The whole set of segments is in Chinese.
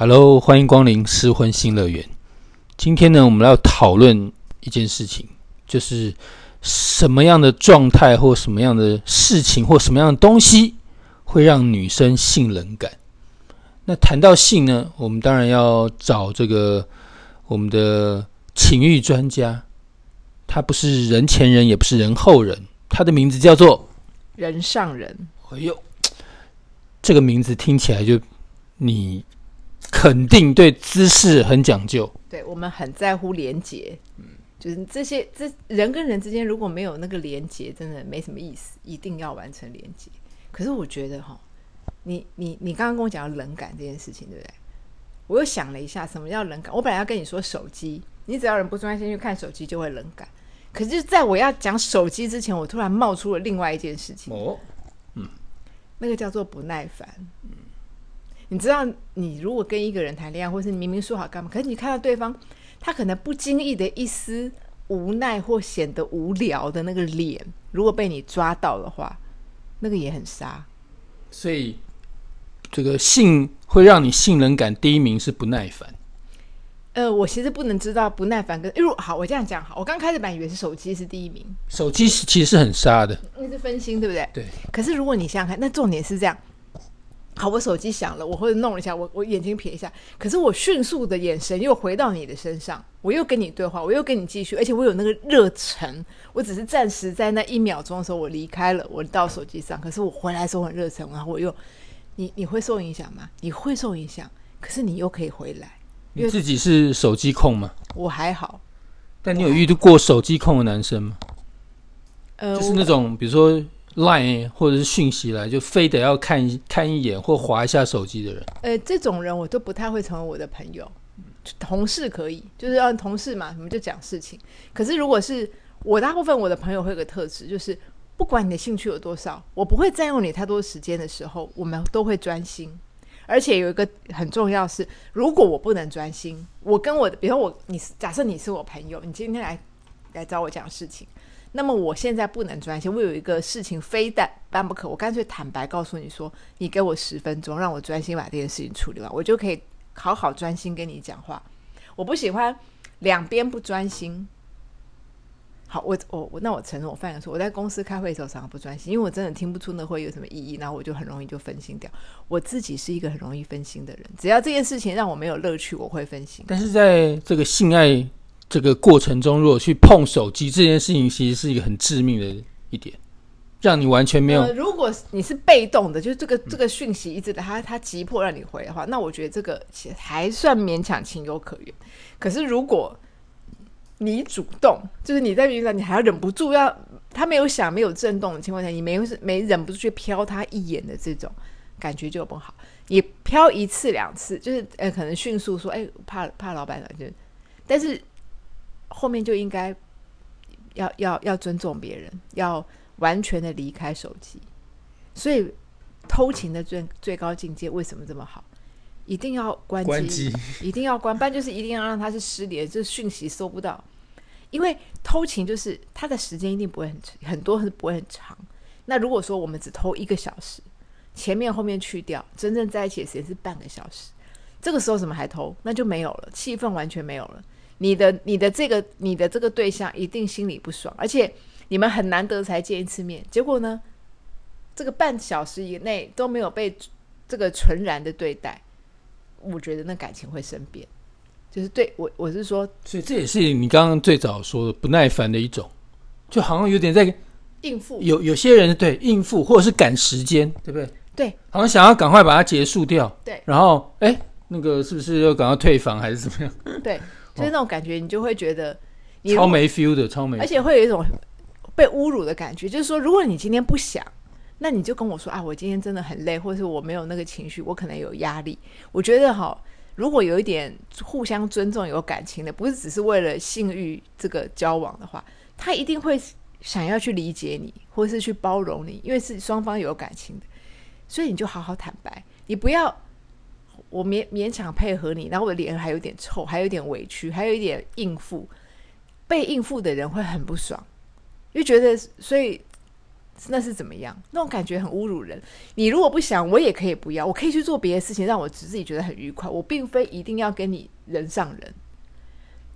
Hello，欢迎光临失婚新乐园。今天呢，我们要讨论一件事情，就是什么样的状态或什么样的事情或什么样的东西会让女生性冷感。那谈到性呢，我们当然要找这个我们的情欲专家，他不是人前人，也不是人后人，他的名字叫做人上人。哎呦，这个名字听起来就你。肯定对姿势很讲究，对我们很在乎连接，嗯，就是这些这人跟人之间如果没有那个连接，真的没什么意思，一定要完成连接。可是我觉得哈，你你你刚刚跟我讲冷感这件事情，对不对？我又想了一下，什么叫冷感？我本来要跟你说手机，你只要人不专心去看手机就会冷感。可是在我要讲手机之前，我突然冒出了另外一件事情哦，嗯，那个叫做不耐烦，嗯。你知道，你如果跟一个人谈恋爱，或是你明明说好干嘛，可是你看到对方，他可能不经意的一丝无奈或显得无聊的那个脸，如果被你抓到的话，那个也很杀。所以，这个性会让你性能感第一名是不耐烦。呃，我其实不能知道不耐烦跟，因为好，我这样讲好，我刚开始本来以为是手机是第一名，手机是其实是很杀的，那是分心，对不对？对。可是如果你想想看，那重点是这样。好，我手机响了，我或者弄了一下，我我眼睛瞥一下，可是我迅速的眼神又回到你的身上，我又跟你对话，我又跟你继续，而且我有那个热忱，我只是暂时在那一秒钟的时候我离开了，我到手机上，可是我回来的时候很热忱，然后我又，你你会受影响吗？你会受影响，可是你又可以回来，你自己是手机控吗？我还好，但你有遇到过手机控的男生吗？呃，就是那种比如说。Line 或者是讯息来，就非得要看看一眼或划一下手机的人。呃，这种人我都不太会成为我的朋友。同事可以，就是让同事嘛，我们就讲事情。可是如果是我，大部分我的朋友会有个特质，就是不管你的兴趣有多少，我不会占用你太多时间的时候，我们都会专心。而且有一个很重要是，如果我不能专心，我跟我的，比如我，你假设你是我朋友，你今天来来找我讲事情。那么我现在不能专心，我有一个事情非但办不可，我干脆坦白告诉你说，你给我十分钟，让我专心把这件事情处理完，我就可以好好专心跟你讲话。我不喜欢两边不专心。好，我我我，那我承认我犯了错。我在公司开会的时候常常不专心，因为我真的听不出那会有什么意义，然后我就很容易就分心掉。我自己是一个很容易分心的人，只要这件事情让我没有乐趣，我会分心。但是在这个性爱。这个过程中，如果去碰手机这件事情，其实是一个很致命的一点，让你完全没有。如果你是被动的，就是这个这个讯息一直的，他他急迫让你回的话，那我觉得这个其实还算勉强情有可原。可是如果你主动，就是你在云上，你还要忍不住要他没有响、没有震动的情况下，你没有是没忍不住去瞟他一眼的这种感觉就不好。你飘一次两次，就是呃，可能迅速说，哎，怕怕老板了，就但是。后面就应该要要要尊重别人，要完全的离开手机。所以偷情的最最高境界为什么这么好？一定要关机，一定要关，不然就是一定要让他是失联，这讯息收不到。因为偷情就是他的时间一定不会很很多，是不会很长。那如果说我们只偷一个小时，前面后面去掉，真正在一起的时间是半个小时，这个时候怎么还偷？那就没有了，气氛完全没有了。你的你的这个你的这个对象一定心里不爽，而且你们很难得才见一次面，结果呢，这个半小时以内都没有被这个纯然的对待，我觉得那感情会生变。就是对我我是说，所以这也是你刚刚最早说的不耐烦的一种，就好像有点在应付。有有些人对应付或者是赶时间，对不对？对，好像想要赶快把它结束掉。对，然后哎，那个是不是要赶快退房还是怎么样？对。就是那种感觉，你就会觉得超没 feel 的，超没，而且会有一种被侮辱的感觉。就是说，如果你今天不想，那你就跟我说啊，我今天真的很累，或者是我没有那个情绪，我可能有压力。我觉得哈，如果有一点互相尊重、有感情的，不是只是为了性欲这个交往的话，他一定会想要去理解你，或者是去包容你，因为是双方有感情的，所以你就好好坦白，你不要。我勉勉强配合你，然后我的脸还有点臭，还有点委屈，还有一点应付。被应付的人会很不爽，因为觉得，所以那是怎么样？那种感觉很侮辱人。你如果不想，我也可以不要，我可以去做别的事情，让我自己觉得很愉快。我并非一定要跟你人上人。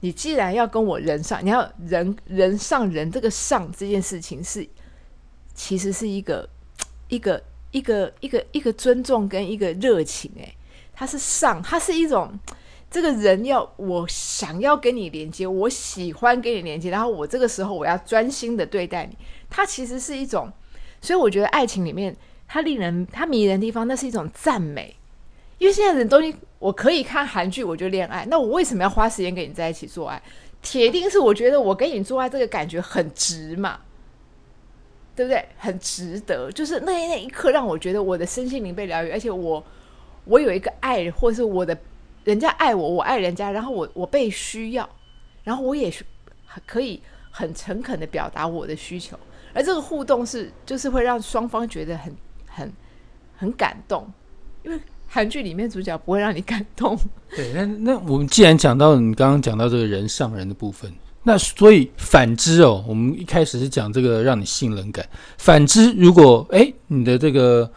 你既然要跟我人上，你要人人上人，这个上这件事情是，其实是一个一个一个一个一个尊重跟一个热情。诶，它是上，它是一种。这个人要我想要跟你连接，我喜欢跟你连接，然后我这个时候我要专心的对待你，它其实是一种，所以我觉得爱情里面它令人它迷人的地方，那是一种赞美。因为现在人都我可以看韩剧我就恋爱，那我为什么要花时间跟你在一起做爱？铁定是我觉得我跟你做爱这个感觉很值嘛，对不对？很值得，就是那那一刻让我觉得我的身心灵被疗愈，而且我我有一个爱人，或是我的。人家爱我，我爱人家，然后我我被需要，然后我也是可以很诚恳的表达我的需求，而这个互动是就是会让双方觉得很很很感动，因为韩剧里面主角不会让你感动。对，那那我们既然讲到你刚刚讲到这个人上人的部分，那所以反之哦，我们一开始是讲这个让你信任感，反之如果哎你的这个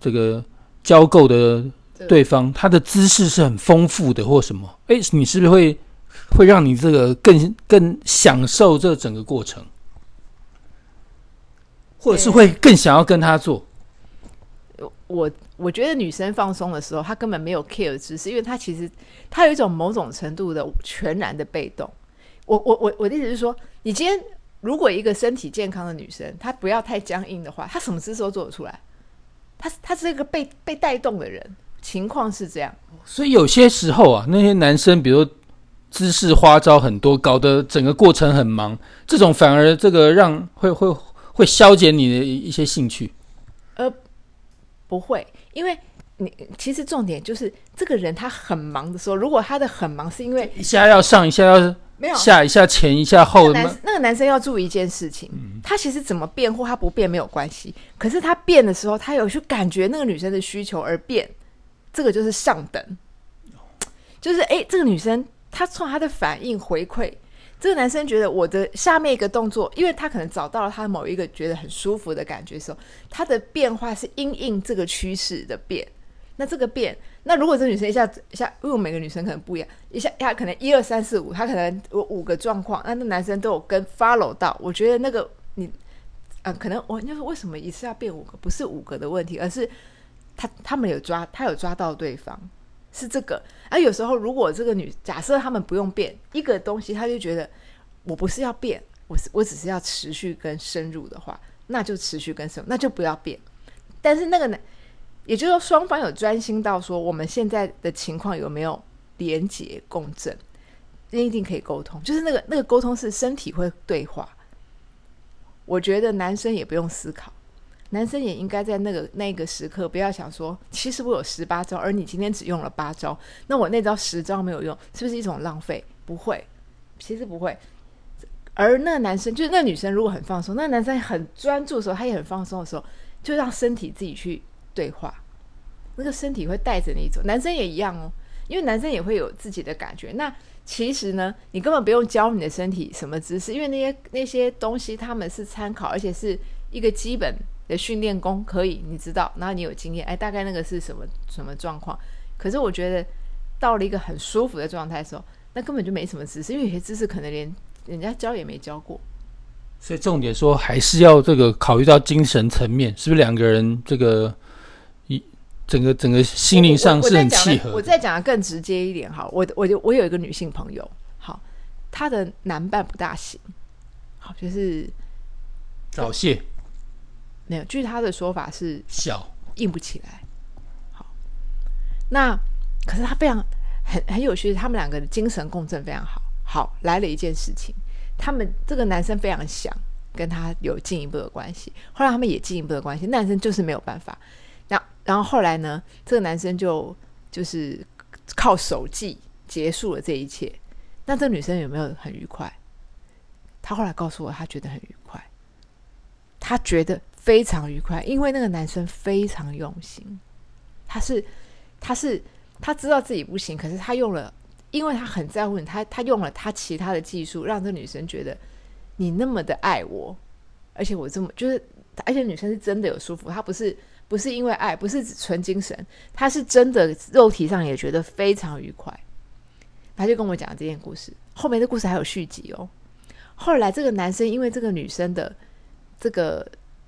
这个交媾的。对方他的姿势是很丰富的，或什么？哎，你是不是会会让你这个更更享受这整个过程，或者是会更想要跟他做？我我觉得女生放松的时候，她根本没有 care 姿势，因为她其实她有一种某种程度的全然的被动。我我我我的意思是说，你今天如果一个身体健康的女生，她不要太僵硬的话，她什么姿势都做得出来。她她是一个被被带动的人。情况是这样，所以有些时候啊，那些男生，比如姿势花招很多，搞得整个过程很忙，这种反而这个让会会会消减你的一些兴趣。呃，不会，因为你其实重点就是这个人他很忙的时候，如果他的很忙是因为一下要上，一下要没有下，一下前，一下后，男那个男生要注意一件事情，他其实怎么变或他不变没有关系，可是他变的时候，他有去感觉那个女生的需求而变。这个就是上等，就是哎，这个女生她从她的反应回馈，这个男生觉得我的下面一个动作，因为他可能找到了他某一个觉得很舒服的感觉时候，他的变化是因应这个趋势的变。那这个变，那如果这女生一下一下，因为每个女生可能不一样，一下她可能一二三四五，她可能有五个状况，那那男生都有跟 follow 到。我觉得那个你，呃，可能我就是为什么一次要变五个，不是五个的问题，而是。他他们有抓，他有抓到对方，是这个。而有时候，如果这个女假设他们不用变一个东西，他就觉得我不是要变，我是我只是要持续跟深入的话，那就持续跟深入，那就不要变。但是那个男，也就是说双方有专心到说我们现在的情况有没有连结共振，一定可以沟通。就是那个那个沟通是身体会对话。我觉得男生也不用思考。男生也应该在那个那个时刻，不要想说，其实我有十八招，而你今天只用了八招，那我那招十招没有用，是不是一种浪费？不会，其实不会。而那男生，就是那女生，如果很放松，那男生很专注的时候，他也很放松的时候，就让身体自己去对话，那个身体会带着你走。男生也一样哦，因为男生也会有自己的感觉。那其实呢，你根本不用教你的身体什么姿势，因为那些那些东西他们是参考，而且是一个基本。的训练功可以，你知道，然后你有经验，哎，大概那个是什么什么状况？可是我觉得到了一个很舒服的状态的时候，那根本就没什么知识，因为有些知识可能连人家教也没教过。所以重点说还是要这个考虑到精神层面，是不是两个人这个一整个整个心灵上是很契合？我再讲的更直接一点哈，我我就我有一个女性朋友，好，她的男伴不大行，好就是早泄。没有，据他的说法是小硬不起来。好，那可是他非常很很有趣，他们两个的精神共振非常好。好，来了一件事情，他们这个男生非常想跟他有进一步的关系，后来他们也进一步的关系，男生就是没有办法。然然后后来呢，这个男生就就是靠手记结束了这一切。那这女生有没有很愉快？他后来告诉我，他觉得很愉快，他觉得。非常愉快，因为那个男生非常用心，他是，他是，他知道自己不行，可是他用了，因为他很在乎你，他他用了他其他的技术，让这女生觉得你那么的爱我，而且我这么就是而且女生是真的有舒服，她不是不是因为爱，不是纯精神，她是真的肉体上也觉得非常愉快。他就跟我讲这件故事，后面的故事还有续集哦。后来这个男生因为这个女生的这个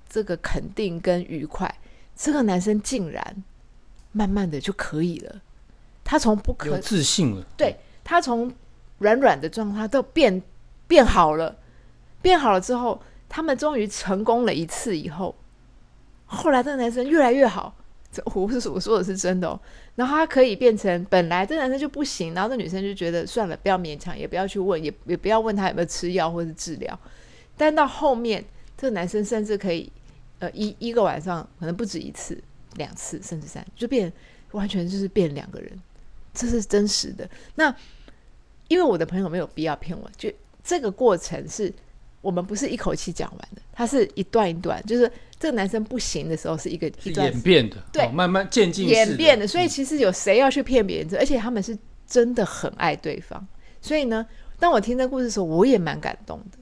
这个肯定跟愉快，这个男生竟然慢慢的就可以了。他从不可自信了，对他从软软的状态都变变好了，变好了之后，他们终于成功了一次以后，后来这个男生越来越好，这我是我说的是真的哦。然后他可以变成本来这男生就不行，然后这女生就觉得算了，不要勉强，也不要去问，也也不要问他有没有吃药或是治疗。但到后面，这个男生甚至可以，呃，一一个晚上可能不止一次、两次，甚至三，就变完全就是变两个人，这是真实的。那因为我的朋友没有必要骗我，就这个过程是我们不是一口气讲完的，它是一段一段，就是这个男生不行的时候是一个一段演变的，对哦慢慢渐进演变的，所以嗯其实有谁要去骗别人这？而且他们是真的很爱对方，所以呢，当我听这故事的时候，我也蛮感动的。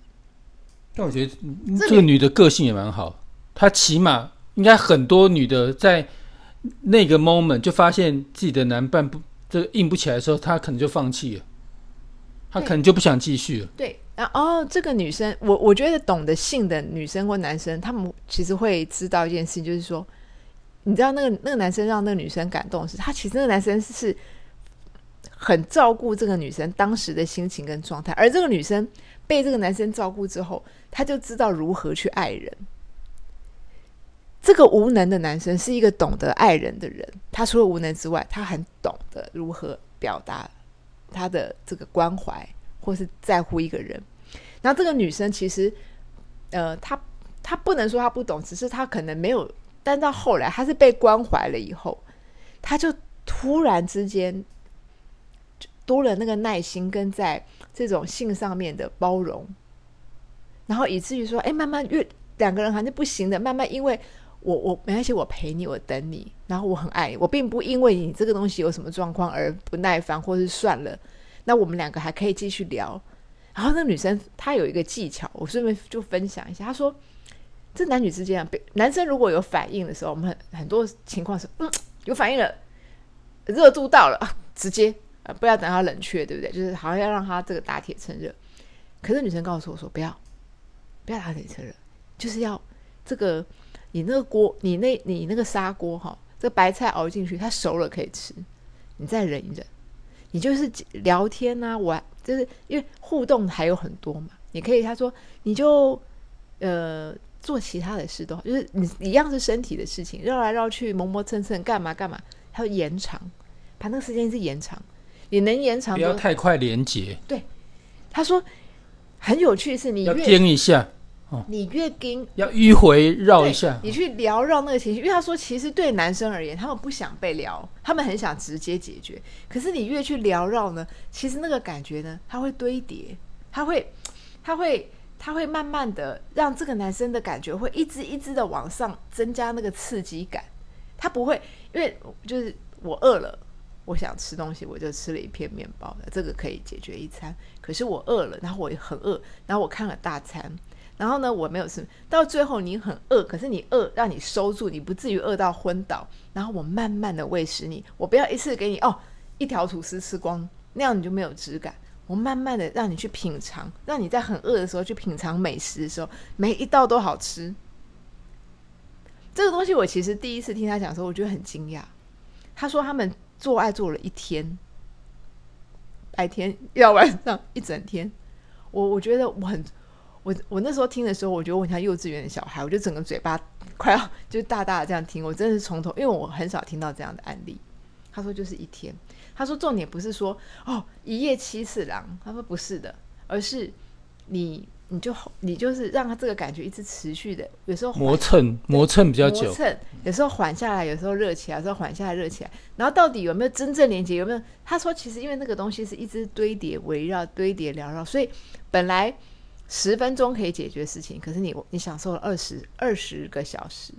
但我觉得嗯这这个女的个性也蛮好，她起码应该很多女的在那个 moment 就发现自己的男伴不这个硬不起来的时候，她可能就放弃了，她可能就不想继续了。对，然后、哦、这个女生，我我觉得懂得性的女生或男生，他们其实会知道一件事情，就是说，你知道那个那个男生让那个女生感动的是，他其实那个男生是很照顾这个女生当时的心情跟状态，而这个女生被这个男生照顾之后，他就知道如何去爱人。这个无能的男生是一个懂得爱人的人，他除了无能之外，他很懂得如何表达他的这个关怀或是在乎一个人。然后这个女生其实，呃，她她不能说她不懂，只是她可能没有。但到后来，她是被关怀了以后，她就突然之间多了那个耐心，跟在这种性上面的包容，然后以至于说，哎，慢慢越两个人好像不行的，慢慢因为我我没关系，我陪你，我等你，然后我很爱你，我并不因为你这个东西有什么状况而不耐烦，或是算了，那我们两个还可以继续聊。然后那女生她有一个技巧，我顺便就分享一下。她说，这男女之间啊，男生如果有反应的时候，我们很很多情况是，嗯，有反应了，热度到了，直接啊、不要等它冷却，对不对？就是好像要让它这个打铁趁热。可是女生告诉我说，不要，不要打铁趁热，就是要这个你那个锅，你那你那个砂锅哈，这白菜熬进去，它熟了可以吃，你再忍一忍。你就是聊天啊，玩，就是因为互动还有很多嘛。你可以他说你就呃做其他的事都好，就是你一样是身体的事情，绕来绕去，磨磨蹭蹭，干嘛干嘛，还要延长，把那个时间是延长，你能延长不要？太快连接。对，他说很有趣的是，你要盯一下，你越盯要迂回绕一下。你去缭绕那个情绪，因为他说，其实对男生而言，他们不想被聊，他们很想直接解决。可是你越去缭绕呢，其实那个感觉呢，它会堆叠，它会，它会，他会慢慢的让这个男生的感觉会一支一支的往上增加那个刺激感。他不会，因为就是我饿了，我想吃东西，我就吃了一片面包，这个可以解决一餐。可是我饿了，然后我也很饿，然后我看了大餐，然后呢，我没有吃，到最后你很饿，可是你饿让你收住，你不至于饿到昏倒。然后我慢慢的喂食你，我不要一次给你哦一条吐司吃光，那样你就没有质感。我慢慢的让你去品尝，让你在很饿的时候去品尝美食的时候，每一道都好吃。这个东西我其实第一次听他讲的时候，我觉得很惊讶。他说他们做爱做了一天，白天要晚上一整天。我我觉得我很，我我那时候听的时候，我觉得我很像幼稚园的小孩，我就整个嘴巴快要就大大的这样听。我真的是从头，因为我很少听到这样的案例。他说就是一天，他说重点不是说哦一夜七次郎，他说不是的，而是你你就你就是让他这个感觉一直持续的，有时候磨蹭磨蹭比较久磨，蹭，有时候缓下来，有时候热起来，有时候缓下来热起来。然后到底有没有真正连接？有没有？他说，其实因为那个东西是一直堆叠、围绕、堆叠、缭绕，所以本来十分钟可以解决事情，可是你你享受了二十二十个小时，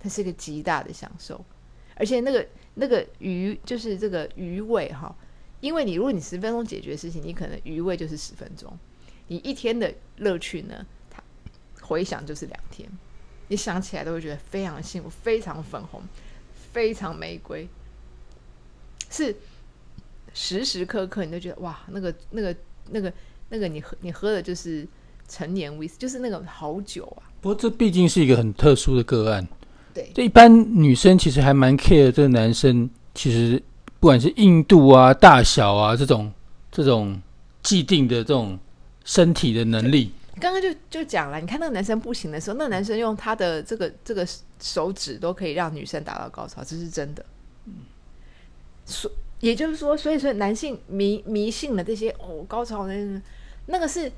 它是一个极大的享受。而且那个那个余就是这个余味哈，因为你如果你十分钟解决事情，你可能余味就是十分钟，你一天的乐趣呢，它回想就是两天。你想起来都会觉得非常幸福，非常粉红，非常玫瑰，是时时刻刻你都觉得哇，那个那个那个那个你喝你喝的就是陈年威士，就是那个好酒啊。不过这毕竟是一个很特殊的个案，对这一般女生其实还蛮 care 这个男生，其实不管是硬度啊、大小啊这种这种既定的这种身体的能力，刚刚就就讲了，你看那个男生不行的时候，那男生用他的这个这个手指都可以让女生达到高潮，这是真的。嗯所也就是说，所以说男性迷迷信的这些哦高潮那那个是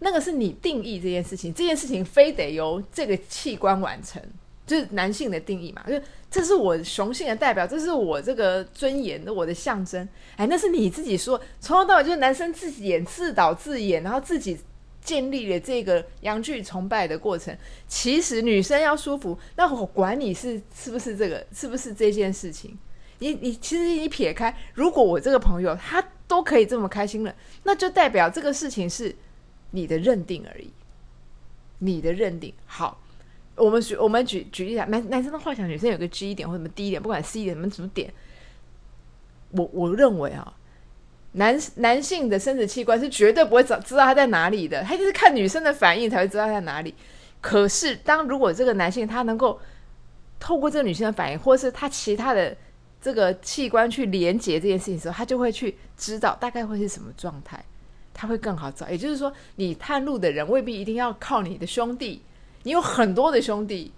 那个是你定义这件事情，这件事情非得由这个器官完成，就是男性的定义嘛，就这是我雄性的代表，这是我这个尊严的我的象征。哎，那是你自己说，从头到尾就是男生自己演自导自演，然后自己建立了这个阳具崇拜的过程。其实女生要舒服，那我管你是是不是这个，是不是这件事情。你你其实你撇开，如果我这个朋友他都可以这么开心了，那就代表这个事情是你的认定而已。你的认定好，我们举我们举举例来，男男生的幻想，女生有个 G 点或什么 D 点，不管 C 点什么什么点，我我认为啊，男男性的生殖器官是绝对不会找知道他在哪里的，他就是看女生的反应才会知道他在哪里。可是当如果这个男性他能够透过这个女生的反应，或是他其他的这个器官去连接这件事情的时候，他就会去知道大概会是什么状态，他会更好找。也就是说，你探路的人未必一定要靠你的兄弟，你有很多的兄弟，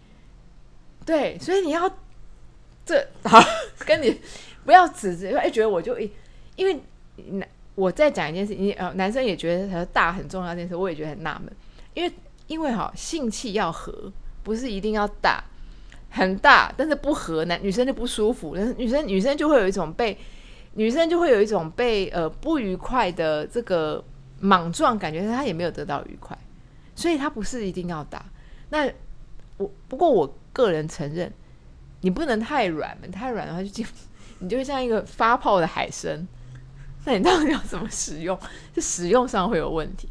对，所以你要这好 跟你不要指责，哎，觉得我就因为男我再讲一件事，你呃男生也觉得他大很重要这件事，我也觉得很纳闷，因为因为哈性气要合，不是一定要大。很大，但是不合，男女生就不舒服，女生女生就会有一种被女生就会有一种被呃不愉快的这个莽撞感觉，她也没有得到愉快，所以她不是一定要打。那我不过我个人承认，你不能太软嘛，太软的话就就 你就会像一个发泡的海参，那你到底要怎么使用？就使用上会有问题。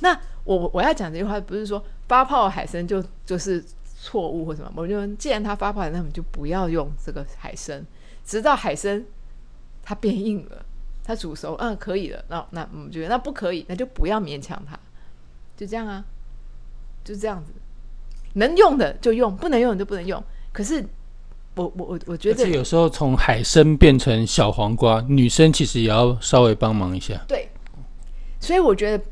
那我我要讲这句话，不是说发泡海参就就是。错误或什么，我就既然它发泡，那我们就不要用这个海参，直到海参它变硬了，它煮熟，嗯，可以了，那那我们觉得那不可以，那就不要勉强它，就这样啊，就这样子，能用的就用，不能用的就不能用。可是我我我我觉得，有时候从海参变成小黄瓜，女生其实也要稍微帮忙一下。对，所以我觉得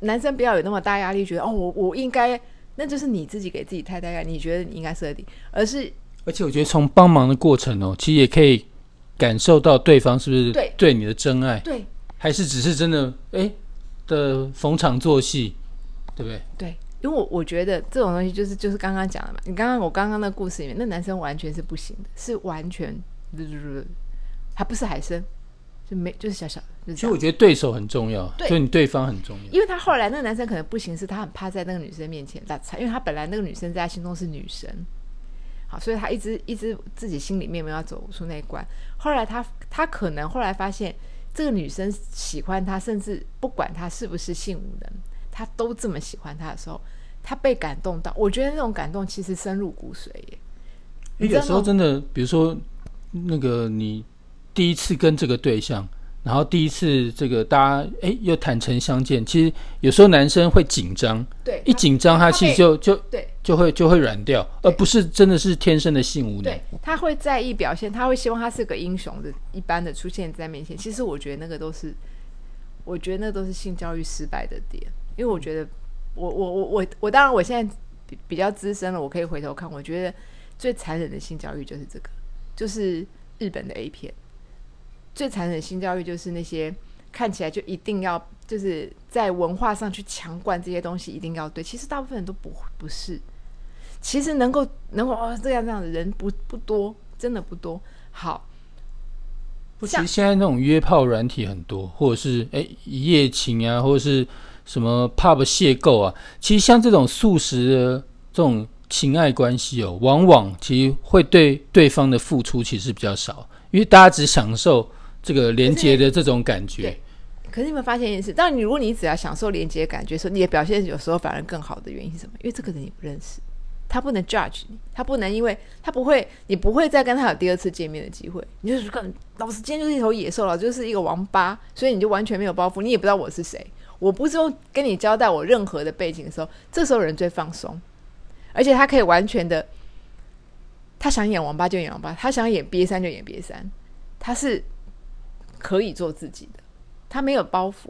男生不要有那么大压力，觉得哦，我我应该。那就是你自己给自己太大压力，你觉得你应该设定，而是而且我觉得从帮忙的过程哦，其实也可以感受到对方是不是对对你的真爱，对，还是只是真的哎的逢场作戏，对不对？对，因为我我觉得这种东西就是就是刚刚讲的嘛，你刚刚我刚刚那故事里面，那男生完全是不行的，是完全还不是海参。就没就是小小，其实我觉得对手很重要，对，就你对方很重要。因为他后来那个男生可能不行，是他很怕在那个女生面前打岔，因为他本来那个女生在他心中是女神，好，所以他一直一直自己心里面没有走出那一关。后来他他可能后来发现这个女生喜欢他，甚至不管他是不是性无能，他都这么喜欢他的时候，他被感动到。我觉得那种感动其实深入骨髓耶。有时候真的，比如说那个你。第一次跟这个对象，然后第一次这个大家哎又坦诚相见，其实有时候男生会紧张，对，一紧张他其实就就对就会就会软掉，而不是真的是天生的性无能。对，他会在意表现，他会希望他是个英雄的一般的出现在面前。其实我觉得那个都是，我觉得那都是性教育失败的点，因为我觉得我我我我我当然我现在比比较资深了，我可以回头看，我觉得最残忍的性教育就是这个，就是日本的 A 片。最残忍的性教育就是那些看起来就一定要就是在文化上去强灌这些东西，一定要对。其实大部分人都不不是，其实能够能够哦这样这样的人不不多，真的不多。好，其实现在那种约炮软体很多，或者是哎一夜情啊，或者是什么 pub 邂逅啊，其实像这种素食的这种情爱关系哦，往往其实会对对方的付出其实比较少，因为大家只享受。这个连接的这种感觉，可是你有没有发现一件事？当你如果你只要享受连接感觉的时候，你的表现有时候反而更好的原因是什么？因为这个人你不认识，他不能 judge 你，他不能因为他不会，你不会再跟他有第二次见面的机会。你就是跟老子今天就是一头野兽了，就是一个王八，所以你就完全没有包袱，你也不知道我是谁。我不是用跟你交代我任何的背景的时候，这时候人最放松，而且他可以完全的，他想演王八就演王八，他想演瘪三就演瘪三，他是可以做自己的，他没有包袱。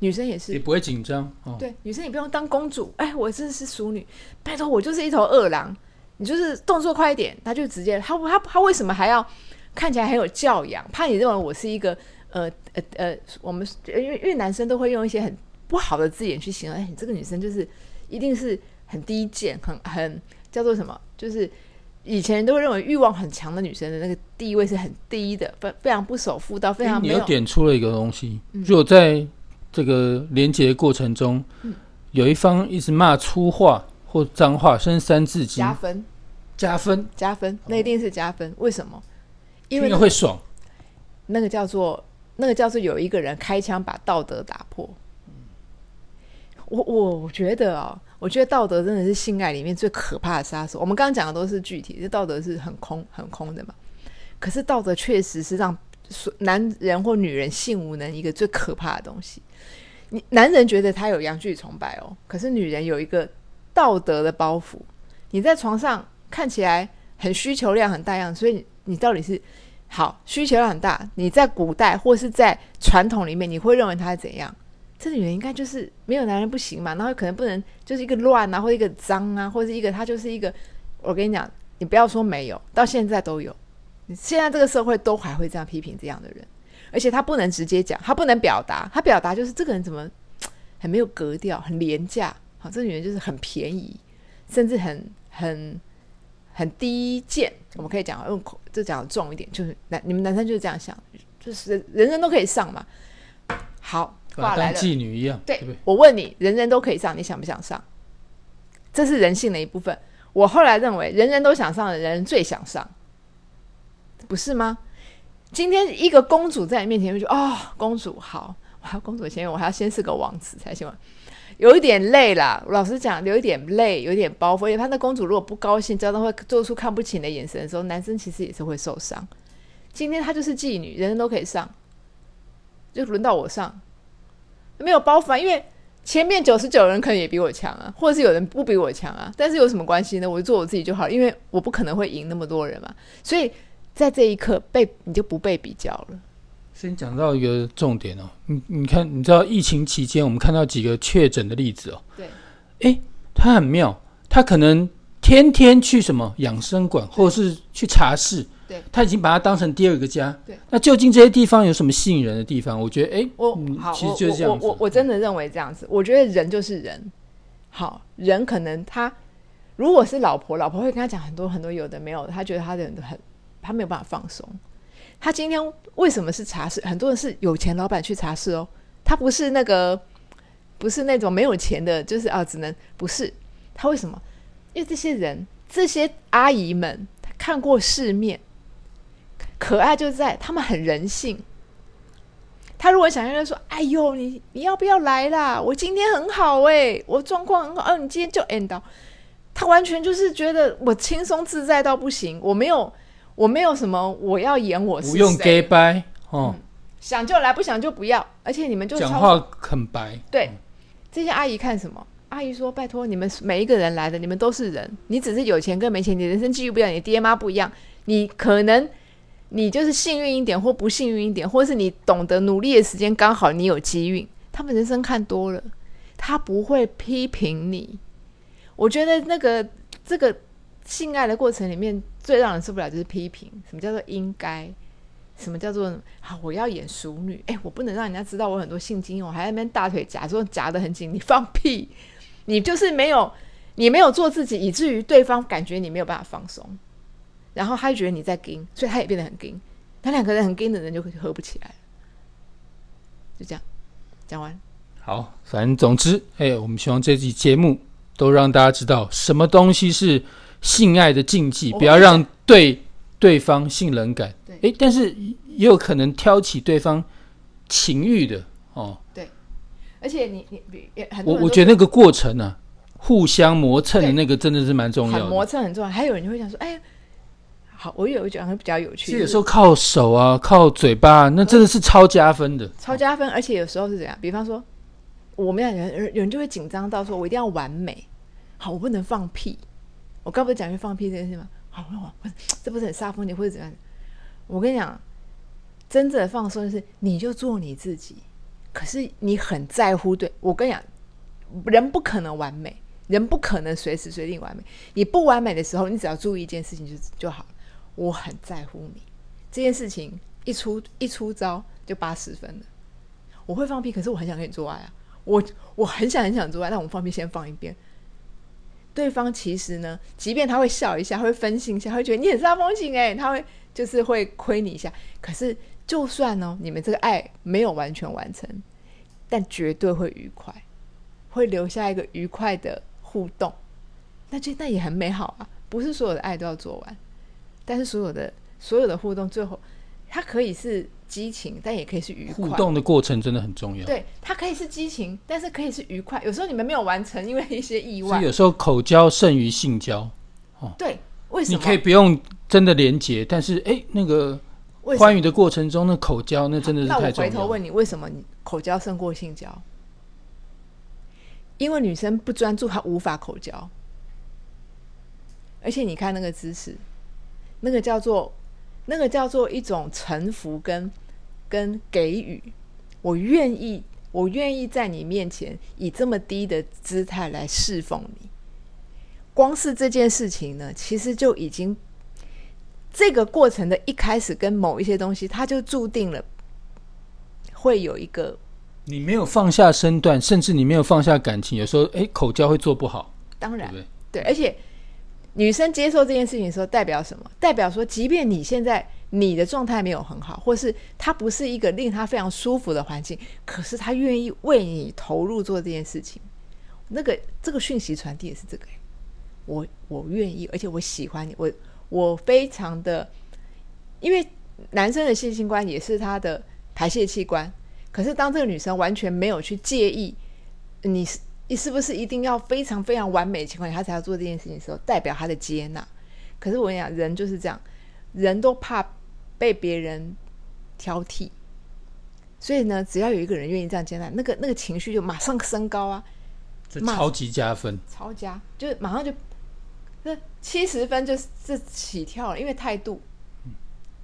女生也是，也不会紧张哦。对，女生你不用当公主。哎，我真的是淑女，拜托我就是一头饿狼。你就是动作快一点，他就直接他他他为什么还要看起来很有教养？怕你认为我是一个呃呃呃，我们因为因为男生都会用一些很不好的字眼去形容。哎，你这个女生就是一定是很低贱，很很叫做什么？就是以前人都会认为欲望很强的女生的那个地位是很低的，非非常不守妇道，非常没有。你又点出了一个东西，如果在这个连接过程中，有一方一直骂粗话或脏话，甚至三字经，加分，加分，加分，那一定是加分。为什么？因为会爽。那个叫做那个叫做有一个人开枪把道德打破。我我觉得啊，我觉得道德真的是性爱里面最可怕的杀手。我们刚刚讲的都是具体，这道德是很空很空的嘛。可是道德确实是让男人或女人性无能一个最可怕的东西。你男人觉得他有阳具崇拜哦，可是女人有一个道德的包袱。你在床上看起来很需求量很大样，所以你到底是好需求量很大？你在古代或是在传统里面，你会认为他是怎样？这女人应该就是没有男人不行嘛？然后可能不能就是一个乱啊，或者一个脏啊，或者一个他就是一个……我跟你讲，你不要说没有，到现在都有。现在这个社会都还会这样批评这样的人。而且他不能直接讲，他不能表达，他表达就是这个人怎么很没有格调，很廉价。好，这女人就是很便宜，甚至很很很低贱。我们可以讲用口，这讲重一点，就是男你们男生就是这样想，就是人人都可以上嘛。好，话来了，妓女一样。对，我问你，人人都可以上，你想不想上？这是人性的一部分。我后来认为，人人都想上的人最想上，不是吗？今天一个公主在你面前，就哦，公主好，我要公主前面，我还要先是个王子才行。有一点累啦，老实讲，有一点累，有点包袱。因为，他那公主如果不高兴，真的会做出看不起的眼神的时候，男生其实也是会受伤。今天她就是妓女，人人都可以上，就轮到我上，没有包袱啊。因为前面九十九人可能也比我强啊，或者是有人不比我强啊，但是有什么关系呢？我就做我自己就好，因为我不可能会赢那么多人嘛，所以。在这一刻被你就不被比较了。先讲到一个重点哦，你你看，你知道疫情期间我们看到几个确诊的例子哦。对。哎，他很妙，他可能天天去什么养生馆，或者是去茶室。对。他已经把它当成第二个家。对。那究竟这些地方有什么吸引人的地方？我觉得，哎，我好，其实就是这样子。我我我真的认为这样子。我觉得人就是人。好人可能他如果是老婆，老婆会跟他讲很多很多有的没有的，他觉得他的人都很。他没有办法放松。他今天为什么是茶室？很多人是有钱老板去茶室哦。他不是那个，不是那种没有钱的，就是啊，只能不是。他为什么？因为这些人，这些阿姨们，看过世面，可爱就在他们很人性。他如果想要说：“哎呦，你你要不要来啦？我今天很好哎，我状况很好。哦，你今天就 end 到。”他完全就是觉得我轻松自在到不行，我没有。我没有什么，我要演我是不用 gay 白哦，想就来，不想就不要。而且你们就讲话很白。对，这些阿姨看什么？阿姨说：“拜托你们每一个人来的，你们都是人。你只是有钱跟没钱，你人生际遇不一样，你爹妈不一样。你可能你就是幸运一点，或不幸运一点，或是你懂得努力的时间刚好你有机运。他们人生看多了，他不会批评你。我觉得那个这个性爱的过程里面。”最让人受不了就是批评，什么叫做应该？什么叫做好？我要演熟女？哎，我不能让人家知道我很多性经验，我还在那边大腿夹，说夹得很紧。你放屁！你就是没有，你没有做自己，以至于对方感觉你没有办法放松，然后他觉得你在跟，所以他也变得很跟。他两个人很跟的人就会合不起来就这样，讲完。好，反正总之，哎，我们希望这期节目都让大家知道什么东西是。性爱的禁忌，不要让对对方性冷感。对，哎，但是也有可能挑起对方情欲的哦。对，而且你你我我觉得那个过程呢，互相磨蹭的那个真的是蛮重要的磨。蹭很重要。还有人就会想说，哎，好，我有一讲比较有趣的，有时候靠手啊，靠嘴巴，那真的是超加分的。超加分，而且有时候是怎样？比方说，我们两个人，有人就会紧张到说，我一定要完美，好，我不能放屁。我刚不是讲去放屁这件事吗？好，我我这不是很煞风景或者怎样？我跟你讲，真正的放松是你就做你自己，可是你很在乎。对我跟你讲，人不可能完美，人不可能随时随地完美。你不完美的时候，你只要注意一件事情就就好。我很在乎你这件事情，一出一出招就八十分了。我会放屁，可是我很想跟你做爱啊！我我很想很想做爱，但我们放屁先放一边。对方其实呢，即便他会笑一下，会分心一下，会觉得你很煞风景哎，他会就是会亏你一下。可是就算呢，你们这个爱没有完全完成，但绝对会愉快，会留下一个愉快的互动。那这那也很美好啊！不是所有的爱都要做完，但是所有的所有的互动最后，它可以是激情，但也可以是愉快。互动的过程真的很重要。对，它可以是激情，但是可以是愉快。有时候你们没有完成，因为一些意外所以。有时候口交胜于性交，对，为什么？你可以不用真的连接，但是哎，那个欢愉的过程中，那口交那真的是太重要了。回头问你，为什么你口交胜过性交？因为女生不专注，她无法口交。而且你看那个姿势，那个叫做那个叫做一种臣服跟跟给予。我愿意，我愿意在你面前以这么低的姿态来侍奉你。光是这件事情呢，其实就已经这个过程的一开始跟某一些东西，它就注定了会有一个你没有放下身段，甚至你没有放下感情，有时候哎，口交会做不好，当然对对？对，而且女生接受这件事情的时候，代表什么？代表说，即便你现在你的状态没有很好，或是她不是一个令她非常舒服的环境，可是她愿意为你投入做这件事情。那个这个讯息传递也是这个、我我愿意，而且我喜欢你，我我非常的，因为男生的性器官也是他的排泄器官，可是当这个女生完全没有去介意你是你是不是一定要非常非常完美的情况下，他才要做这件事情的时候，代表他的接纳。可是我跟你讲，人就是这样，人都怕被别人挑剔，所以呢，只要有一个人愿意这样接纳，那个那个情绪就马上升高啊，这超级加分。超加，就是马上就这七十分就是这起跳了，因为态度，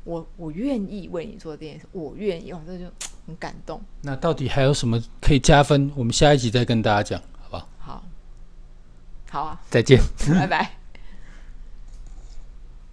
我我愿意为你做这件事，我愿意，哇，这就很感动。那到底还有什么可以加分？我们下一集再跟大家讲，好啊，再见。拜拜。